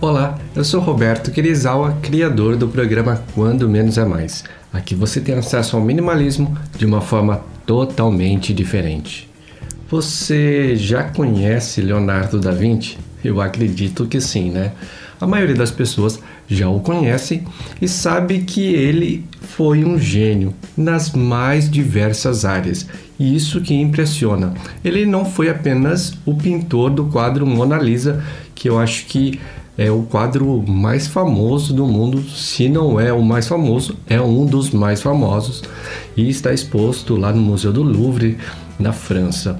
Olá, eu sou Roberto Kirizawa, criador do programa Quando Menos é Mais. Aqui você tem acesso ao minimalismo de uma forma totalmente diferente. Você já conhece Leonardo da Vinci? Eu acredito que sim, né? A maioria das pessoas já o conhecem e sabe que ele foi um gênio nas mais diversas áreas. E isso que impressiona. Ele não foi apenas o pintor do quadro Mona Lisa, que eu acho que é o quadro mais famoso do mundo, se não é o mais famoso, é um dos mais famosos e está exposto lá no Museu do Louvre, na França.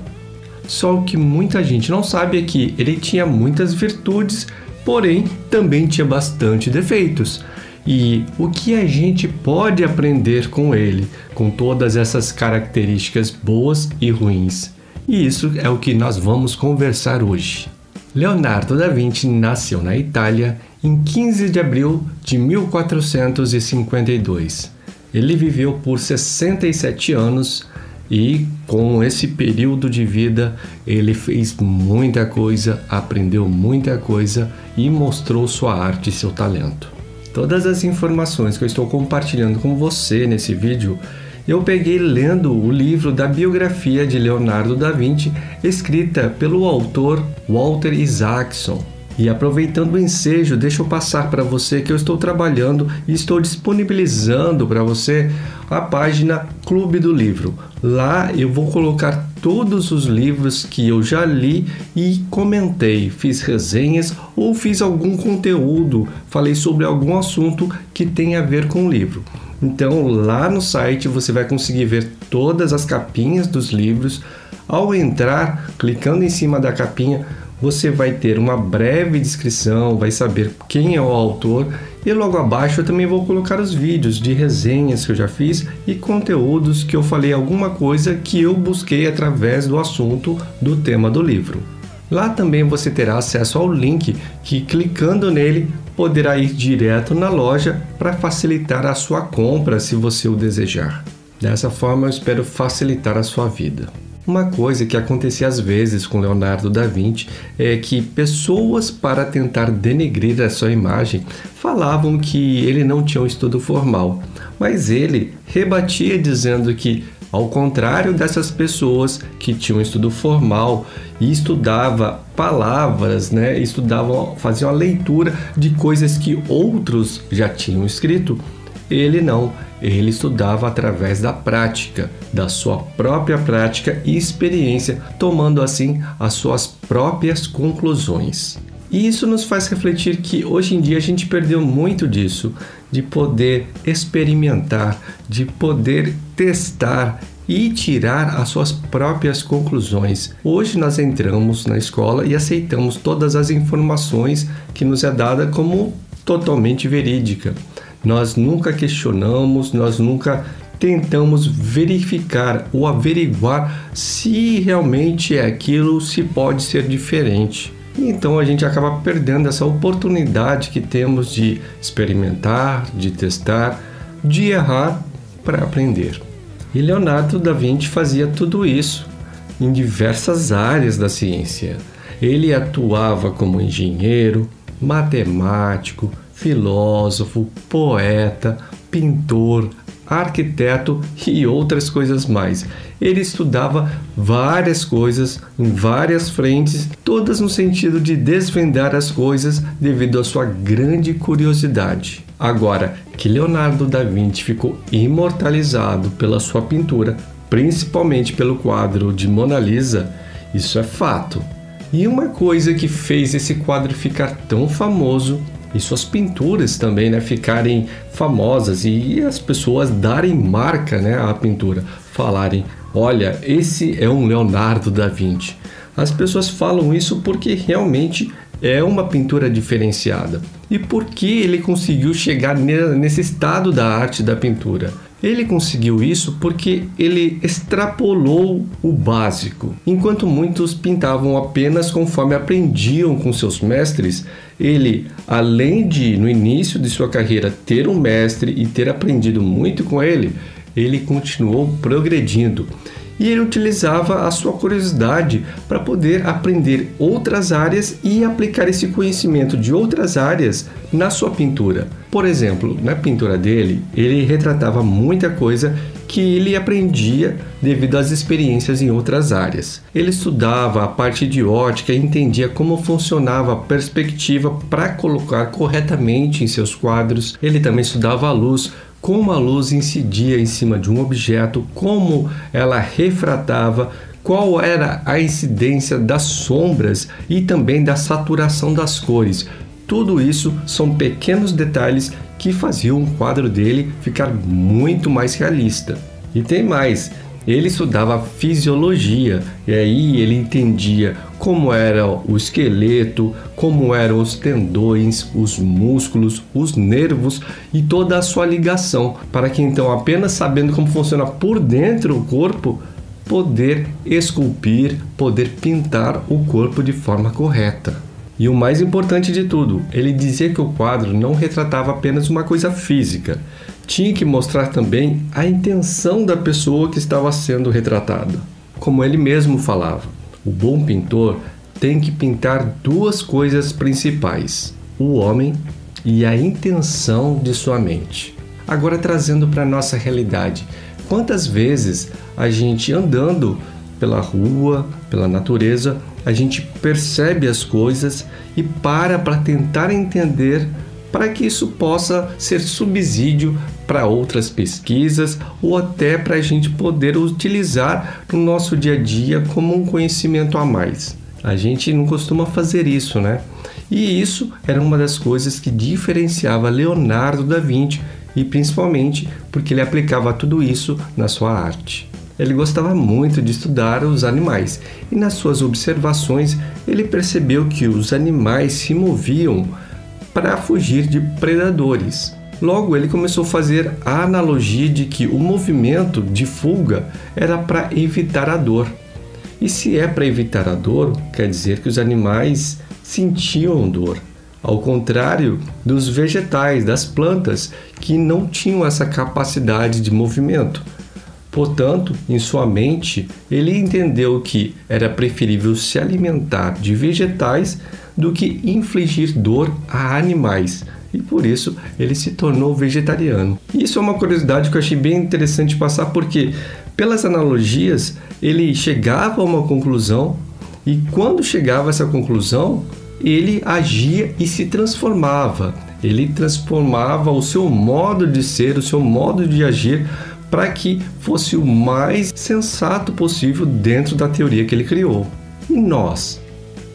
Só o que muita gente não sabe é que ele tinha muitas virtudes, porém também tinha bastante defeitos. E o que a gente pode aprender com ele, com todas essas características boas e ruins? E isso é o que nós vamos conversar hoje. Leonardo da Vinci nasceu na Itália em 15 de abril de 1452. Ele viveu por 67 anos e, com esse período de vida, ele fez muita coisa, aprendeu muita coisa e mostrou sua arte e seu talento. Todas as informações que eu estou compartilhando com você nesse vídeo eu peguei lendo o livro da biografia de Leonardo da Vinci, escrita pelo autor Walter Isaacson. E aproveitando o ensejo, deixa eu passar para você que eu estou trabalhando e estou disponibilizando para você a página Clube do Livro. Lá eu vou colocar todos os livros que eu já li e comentei, fiz resenhas ou fiz algum conteúdo, falei sobre algum assunto que tem a ver com o livro. Então, lá no site você vai conseguir ver todas as capinhas dos livros. Ao entrar, clicando em cima da capinha, você vai ter uma breve descrição, vai saber quem é o autor e logo abaixo eu também vou colocar os vídeos de resenhas que eu já fiz e conteúdos que eu falei alguma coisa que eu busquei através do assunto do tema do livro. Lá também você terá acesso ao link que clicando nele poderá ir direto na loja para facilitar a sua compra se você o desejar. Dessa forma, eu espero facilitar a sua vida. Uma coisa que acontecia às vezes com Leonardo da Vinci é que pessoas, para tentar denegrir a sua imagem, falavam que ele não tinha um estudo formal, mas ele rebatia dizendo que ao contrário dessas pessoas que tinham estudo formal e estudava palavras, né, estudavam, faziam a leitura de coisas que outros já tinham escrito, ele não, ele estudava através da prática, da sua própria prática e experiência, tomando assim as suas próprias conclusões. E isso nos faz refletir que hoje em dia a gente perdeu muito disso, de poder experimentar, de poder testar e tirar as suas próprias conclusões. Hoje nós entramos na escola e aceitamos todas as informações que nos é dada como totalmente verídica. Nós nunca questionamos, nós nunca tentamos verificar ou averiguar se realmente é aquilo, se pode ser diferente. Então a gente acaba perdendo essa oportunidade que temos de experimentar, de testar, de errar para aprender. E Leonardo da Vinci fazia tudo isso em diversas áreas da ciência. Ele atuava como engenheiro, matemático, filósofo, poeta, pintor, arquiteto e outras coisas mais. Ele estudava várias coisas em várias frentes, todas no sentido de desvendar as coisas devido à sua grande curiosidade. Agora, que Leonardo da Vinci ficou imortalizado pela sua pintura, principalmente pelo quadro de Mona Lisa, isso é fato. E uma coisa que fez esse quadro ficar tão famoso e suas pinturas também, né, ficarem famosas e as pessoas darem marca, né, à pintura, falarem, olha, esse é um Leonardo da Vinci. As pessoas falam isso porque realmente é uma pintura diferenciada. E por que ele conseguiu chegar nesse estado da arte da pintura? Ele conseguiu isso porque ele extrapolou o básico. Enquanto muitos pintavam apenas conforme aprendiam com seus mestres, ele, além de no início de sua carreira ter um mestre e ter aprendido muito com ele, ele continuou progredindo. E ele utilizava a sua curiosidade para poder aprender outras áreas e aplicar esse conhecimento de outras áreas na sua pintura. Por exemplo, na pintura dele, ele retratava muita coisa que ele aprendia devido às experiências em outras áreas. Ele estudava a parte de ótica e entendia como funcionava a perspectiva para colocar corretamente em seus quadros. Ele também estudava a luz, como a luz incidia em cima de um objeto, como ela refratava, qual era a incidência das sombras e também da saturação das cores. Tudo isso são pequenos detalhes que faziam o quadro dele ficar muito mais realista. E tem mais, ele estudava fisiologia e aí ele entendia como era o esqueleto, como eram os tendões, os músculos, os nervos e toda a sua ligação, para que então apenas sabendo como funciona por dentro o corpo, poder esculpir, poder pintar o corpo de forma correta. E o mais importante de tudo, ele dizia que o quadro não retratava apenas uma coisa física, tinha que mostrar também a intenção da pessoa que estava sendo retratada. Como ele mesmo falava, o bom pintor tem que pintar duas coisas principais: o homem e a intenção de sua mente. Agora trazendo para nossa realidade, quantas vezes a gente andando pela rua, pela natureza, a gente percebe as coisas e para para tentar entender para que isso possa ser subsídio para outras pesquisas ou até para a gente poder utilizar no nosso dia a dia como um conhecimento a mais. A gente não costuma fazer isso, né? E isso era uma das coisas que diferenciava Leonardo da Vinci e principalmente porque ele aplicava tudo isso na sua arte. Ele gostava muito de estudar os animais e nas suas observações ele percebeu que os animais se moviam para fugir de predadores. Logo, ele começou a fazer a analogia de que o movimento de fuga era para evitar a dor. E se é para evitar a dor, quer dizer que os animais sentiam dor. Ao contrário dos vegetais, das plantas, que não tinham essa capacidade de movimento. Portanto, em sua mente, ele entendeu que era preferível se alimentar de vegetais do que infligir dor a animais, e por isso ele se tornou vegetariano. Isso é uma curiosidade que eu achei bem interessante passar, porque pelas analogias ele chegava a uma conclusão e quando chegava a essa conclusão ele agia e se transformava. Ele transformava o seu modo de ser, o seu modo de agir para que fosse o mais sensato possível dentro da teoria que ele criou. E nós?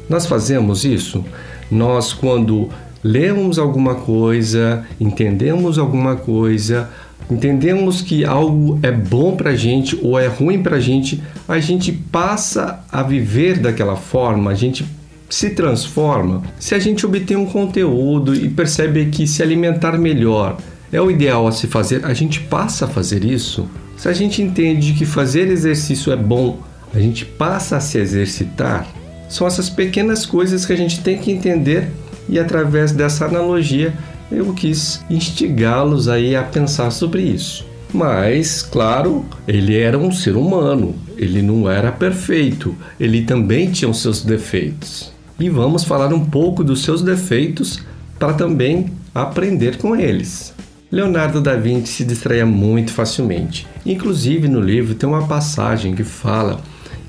Nós fazemos isso? Nós, quando lemos alguma coisa, entendemos alguma coisa, entendemos que algo é bom para gente ou é ruim para gente, a gente passa a viver daquela forma, a gente se transforma. Se a gente obtém um conteúdo e percebe que se alimentar melhor é o ideal a se fazer, a gente passa a fazer isso. Se a gente entende que fazer exercício é bom, a gente passa a se exercitar. São essas pequenas coisas que a gente tem que entender e através dessa analogia eu quis instigá-los aí a pensar sobre isso. Mas, claro, ele era um ser humano, ele não era perfeito, ele também tinha os seus defeitos. E vamos falar um pouco dos seus defeitos para também aprender com eles. Leonardo da Vinci se distraía muito facilmente. Inclusive no livro tem uma passagem que fala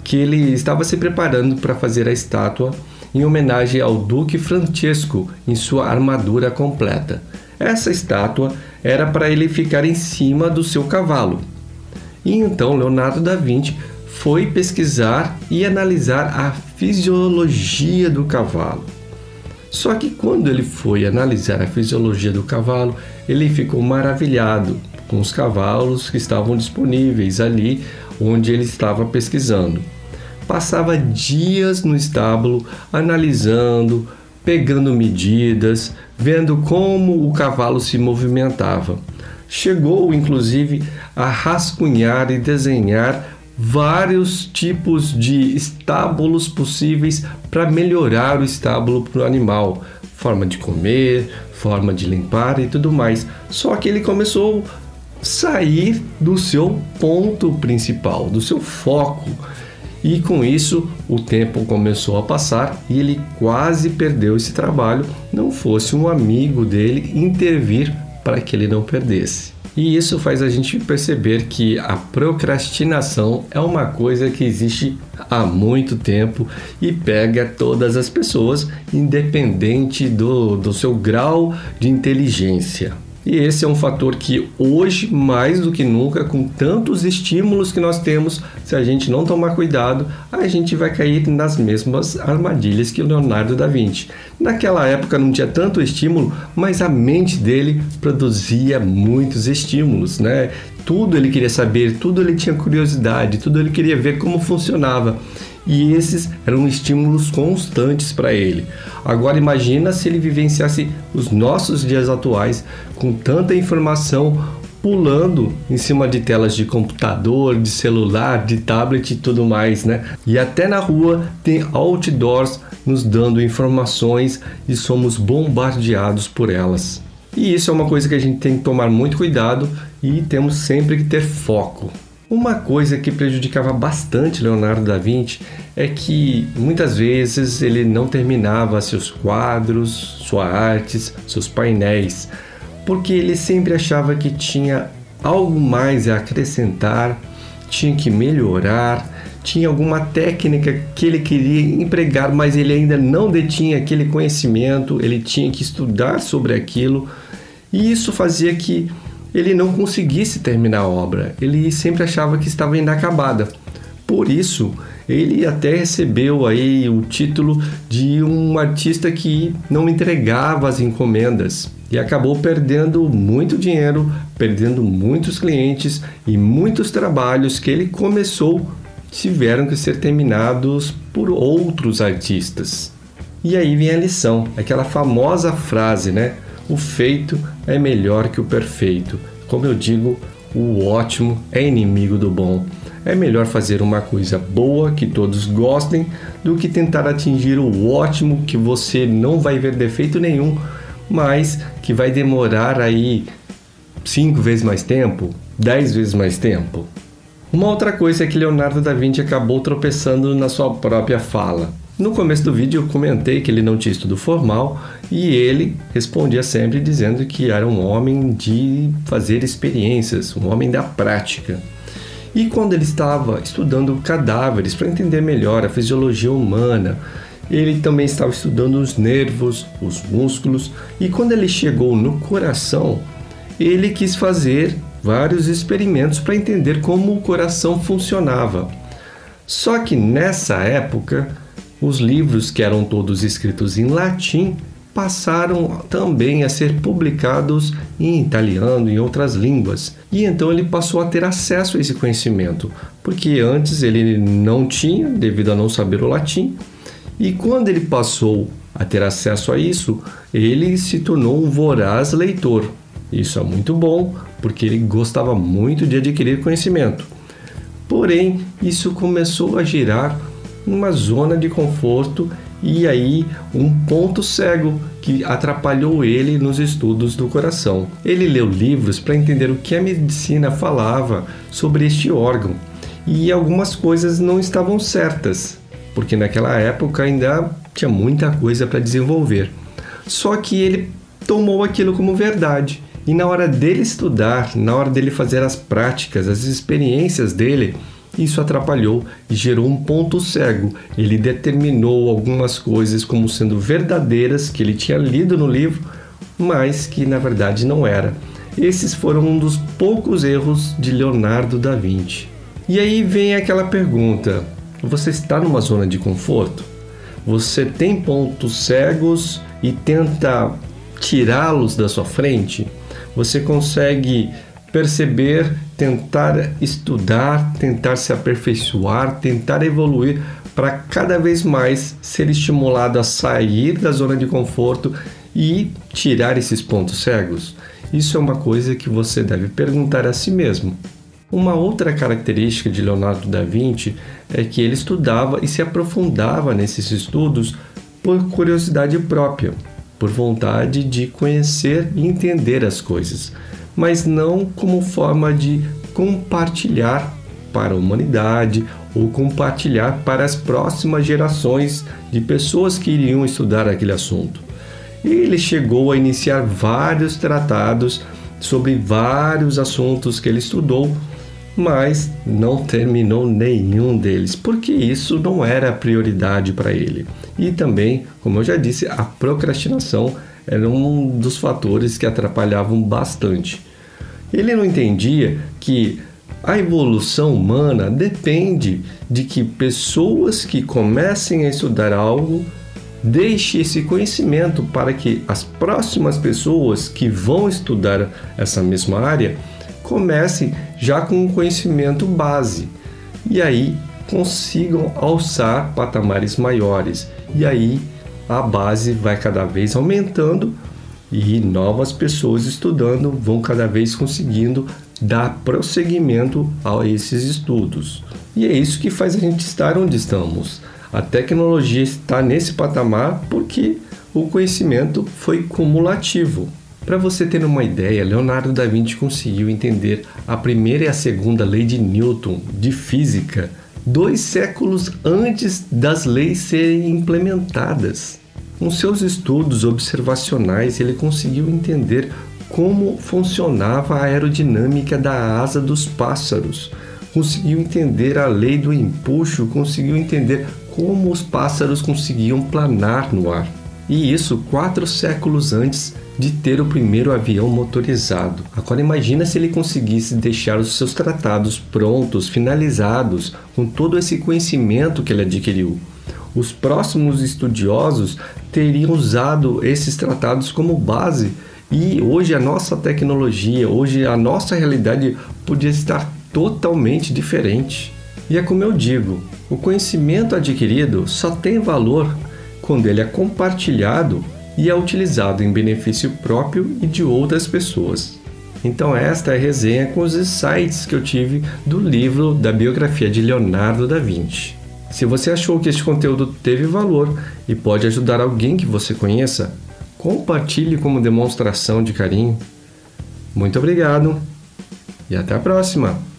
que ele estava se preparando para fazer a estátua em homenagem ao Duque Francesco em sua armadura completa. Essa estátua era para ele ficar em cima do seu cavalo. E então Leonardo da Vinci foi pesquisar e analisar a fisiologia do cavalo. Só que quando ele foi analisar a fisiologia do cavalo, ele ficou maravilhado com os cavalos que estavam disponíveis ali onde ele estava pesquisando passava dias no estábulo analisando, pegando medidas, vendo como o cavalo se movimentava. Chegou, inclusive, a rascunhar e desenhar vários tipos de estábulos possíveis para melhorar o estábulo para o animal, forma de comer, forma de limpar e tudo mais. Só que ele começou sair do seu ponto principal, do seu foco. E com isso, o tempo começou a passar e ele quase perdeu esse trabalho, não fosse um amigo dele intervir para que ele não perdesse. E isso faz a gente perceber que a procrastinação é uma coisa que existe há muito tempo e pega todas as pessoas, independente do, do seu grau de inteligência. E esse é um fator que hoje, mais do que nunca, com tantos estímulos que nós temos, se a gente não tomar cuidado, a gente vai cair nas mesmas armadilhas que o Leonardo da Vinci. Naquela época não tinha tanto estímulo, mas a mente dele produzia muitos estímulos, né? Tudo ele queria saber, tudo ele tinha curiosidade, tudo ele queria ver como funcionava e esses eram estímulos constantes para ele. Agora imagina se ele vivenciasse os nossos dias atuais com tanta informação pulando em cima de telas de computador, de celular, de tablet e tudo mais, né? E até na rua tem outdoors nos dando informações e somos bombardeados por elas. E isso é uma coisa que a gente tem que tomar muito cuidado e temos sempre que ter foco. Uma coisa que prejudicava bastante Leonardo da Vinci é que muitas vezes ele não terminava seus quadros, suas artes, seus painéis, porque ele sempre achava que tinha algo mais a acrescentar, tinha que melhorar, tinha alguma técnica que ele queria empregar, mas ele ainda não detinha aquele conhecimento, ele tinha que estudar sobre aquilo, e isso fazia que ele não conseguisse terminar a obra. Ele sempre achava que estava inacabada. Por isso, ele até recebeu aí o título de um artista que não entregava as encomendas e acabou perdendo muito dinheiro, perdendo muitos clientes e muitos trabalhos que ele começou tiveram que ser terminados por outros artistas. E aí vem a lição, aquela famosa frase, né? O feito é melhor que o perfeito. Como eu digo, o ótimo é inimigo do bom. É melhor fazer uma coisa boa que todos gostem do que tentar atingir o ótimo que você não vai ver defeito nenhum, mas que vai demorar aí cinco vezes mais tempo, dez vezes mais tempo. Uma outra coisa é que Leonardo da Vinci acabou tropeçando na sua própria fala. No começo do vídeo eu comentei que ele não tinha estudo formal e ele respondia sempre dizendo que era um homem de fazer experiências, um homem da prática. E quando ele estava estudando cadáveres para entender melhor a fisiologia humana, ele também estava estudando os nervos, os músculos, e quando ele chegou no coração, ele quis fazer vários experimentos para entender como o coração funcionava. Só que nessa época, os livros, que eram todos escritos em latim, passaram também a ser publicados em italiano e outras línguas. E então ele passou a ter acesso a esse conhecimento, porque antes ele não tinha, devido a não saber o latim. E quando ele passou a ter acesso a isso, ele se tornou um voraz leitor. Isso é muito bom, porque ele gostava muito de adquirir conhecimento. Porém, isso começou a girar uma zona de conforto e aí um ponto cego que atrapalhou ele nos estudos do coração. Ele leu livros para entender o que a medicina falava sobre este órgão e algumas coisas não estavam certas, porque naquela época ainda tinha muita coisa para desenvolver. Só que ele tomou aquilo como verdade. E na hora dele estudar, na hora dele fazer as práticas, as experiências dele, isso atrapalhou e gerou um ponto cego. Ele determinou algumas coisas como sendo verdadeiras que ele tinha lido no livro, mas que na verdade não era. Esses foram um dos poucos erros de Leonardo da Vinci. E aí vem aquela pergunta: você está numa zona de conforto? Você tem pontos cegos e tenta tirá-los da sua frente? Você consegue perceber, tentar estudar, tentar se aperfeiçoar, tentar evoluir para cada vez mais ser estimulado a sair da zona de conforto e tirar esses pontos cegos? Isso é uma coisa que você deve perguntar a si mesmo. Uma outra característica de Leonardo da Vinci é que ele estudava e se aprofundava nesses estudos por curiosidade própria, por vontade de conhecer e entender as coisas mas não como forma de compartilhar para a humanidade ou compartilhar para as próximas gerações de pessoas que iriam estudar aquele assunto. Ele chegou a iniciar vários tratados sobre vários assuntos que ele estudou, mas não terminou nenhum deles, porque isso não era prioridade para ele. E também, como eu já disse, a procrastinação era um dos fatores que atrapalhavam bastante. Ele não entendia que a evolução humana depende de que pessoas que comecem a estudar algo deixem esse conhecimento para que as próximas pessoas que vão estudar essa mesma área comecem já com um conhecimento base e aí consigam alçar patamares maiores. E aí a base vai cada vez aumentando e novas pessoas estudando vão cada vez conseguindo dar prosseguimento a esses estudos. E é isso que faz a gente estar onde estamos. A tecnologia está nesse patamar porque o conhecimento foi cumulativo. Para você ter uma ideia, Leonardo da Vinci conseguiu entender a primeira e a segunda lei de Newton de física dois séculos antes das leis serem implementadas. Com seus estudos observacionais, ele conseguiu entender como funcionava a aerodinâmica da asa dos pássaros, conseguiu entender a lei do empuxo, conseguiu entender como os pássaros conseguiam planar no ar. E isso quatro séculos antes de ter o primeiro avião motorizado. Agora imagina se ele conseguisse deixar os seus tratados prontos, finalizados, com todo esse conhecimento que ele adquiriu. Os próximos estudiosos teriam usado esses tratados como base e hoje a nossa tecnologia, hoje a nossa realidade podia estar totalmente diferente. E é como eu digo, o conhecimento adquirido só tem valor quando ele é compartilhado e é utilizado em benefício próprio e de outras pessoas. Então esta é a resenha com os insights que eu tive do livro da biografia de Leonardo da Vinci. Se você achou que este conteúdo teve valor e pode ajudar alguém que você conheça, compartilhe como demonstração de carinho. Muito obrigado e até a próxima!